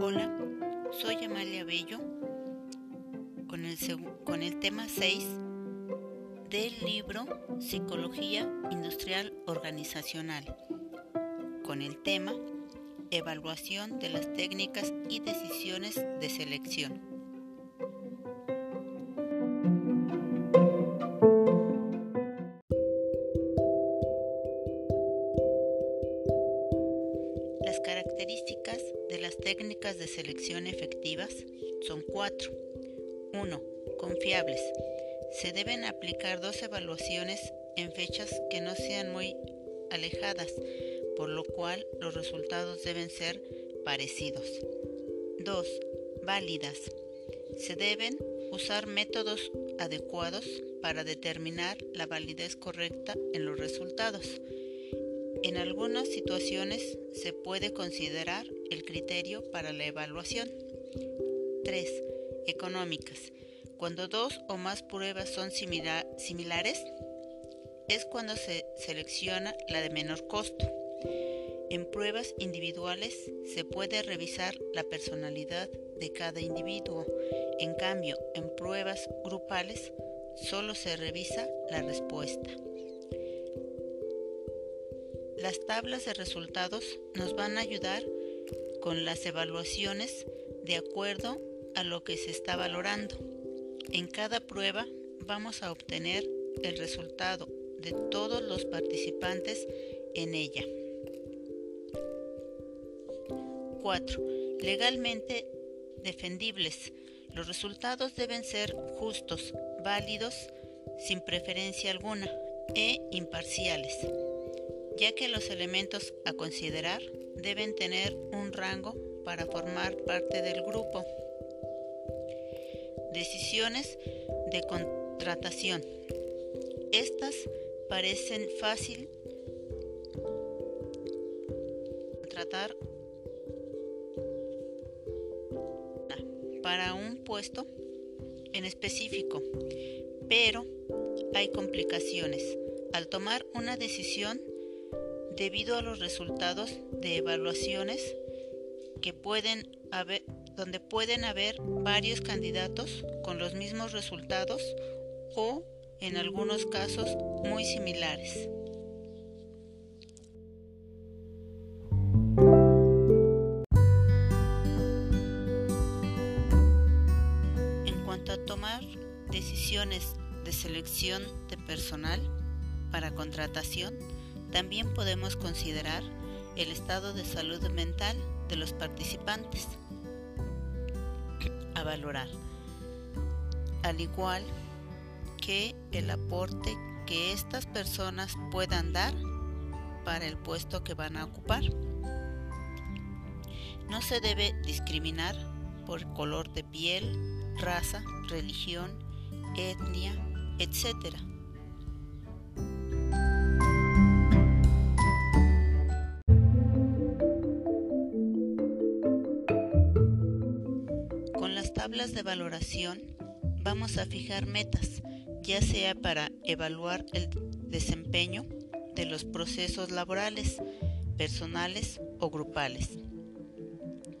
Hola, soy Amalia Bello con el, con el tema 6 del libro Psicología Industrial Organizacional, con el tema Evaluación de las técnicas y decisiones de selección. Técnicas de selección efectivas son cuatro. 1. Confiables. Se deben aplicar dos evaluaciones en fechas que no sean muy alejadas por lo cual los resultados deben ser parecidos. 2. Válidas. Se deben usar métodos adecuados para determinar la validez correcta en los resultados. En algunas situaciones se puede considerar el criterio para la evaluación. 3. Económicas. Cuando dos o más pruebas son similares, es cuando se selecciona la de menor costo. En pruebas individuales se puede revisar la personalidad de cada individuo. En cambio, en pruebas grupales solo se revisa la respuesta. Las tablas de resultados nos van a ayudar con las evaluaciones de acuerdo a lo que se está valorando. En cada prueba vamos a obtener el resultado de todos los participantes en ella. 4. Legalmente defendibles. Los resultados deben ser justos, válidos, sin preferencia alguna e imparciales, ya que los elementos a considerar deben tener un rango para formar parte del grupo. Decisiones de contratación. Estas parecen fácil tratar para un puesto en específico, pero hay complicaciones al tomar una decisión debido a los resultados de evaluaciones que pueden donde pueden haber varios candidatos con los mismos resultados o en algunos casos muy similares. tomar decisiones de selección de personal para contratación, también podemos considerar el estado de salud mental de los participantes a valorar, al igual que el aporte que estas personas puedan dar para el puesto que van a ocupar. No se debe discriminar por color de piel, raza, religión, etnia, etc. tablas de valoración vamos a fijar metas, ya sea para evaluar el desempeño de los procesos laborales, personales o grupales.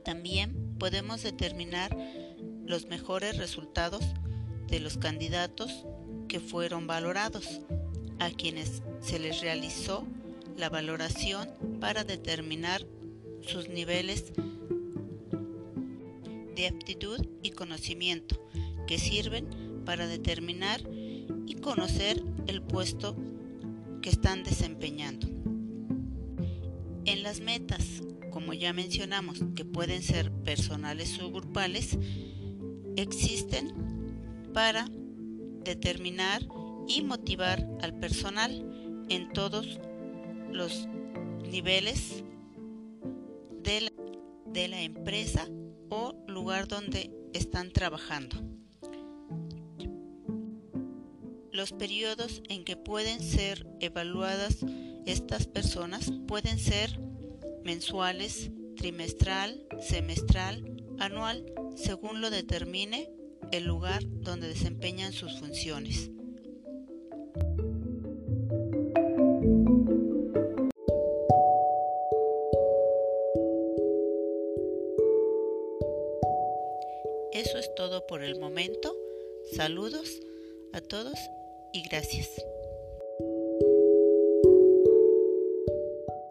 También podemos determinar los mejores resultados de los candidatos que fueron valorados, a quienes se les realizó la valoración para determinar sus niveles de aptitud y conocimiento que sirven para determinar y conocer el puesto que están desempeñando. En las metas, como ya mencionamos, que pueden ser personales o grupales, existen para determinar y motivar al personal en todos los niveles de la, de la empresa o lugar donde están trabajando. Los periodos en que pueden ser evaluadas estas personas pueden ser mensuales, trimestral, semestral, anual según lo determine el lugar donde desempeñan sus funciones. Eso es todo por el momento. Saludos a todos y gracias.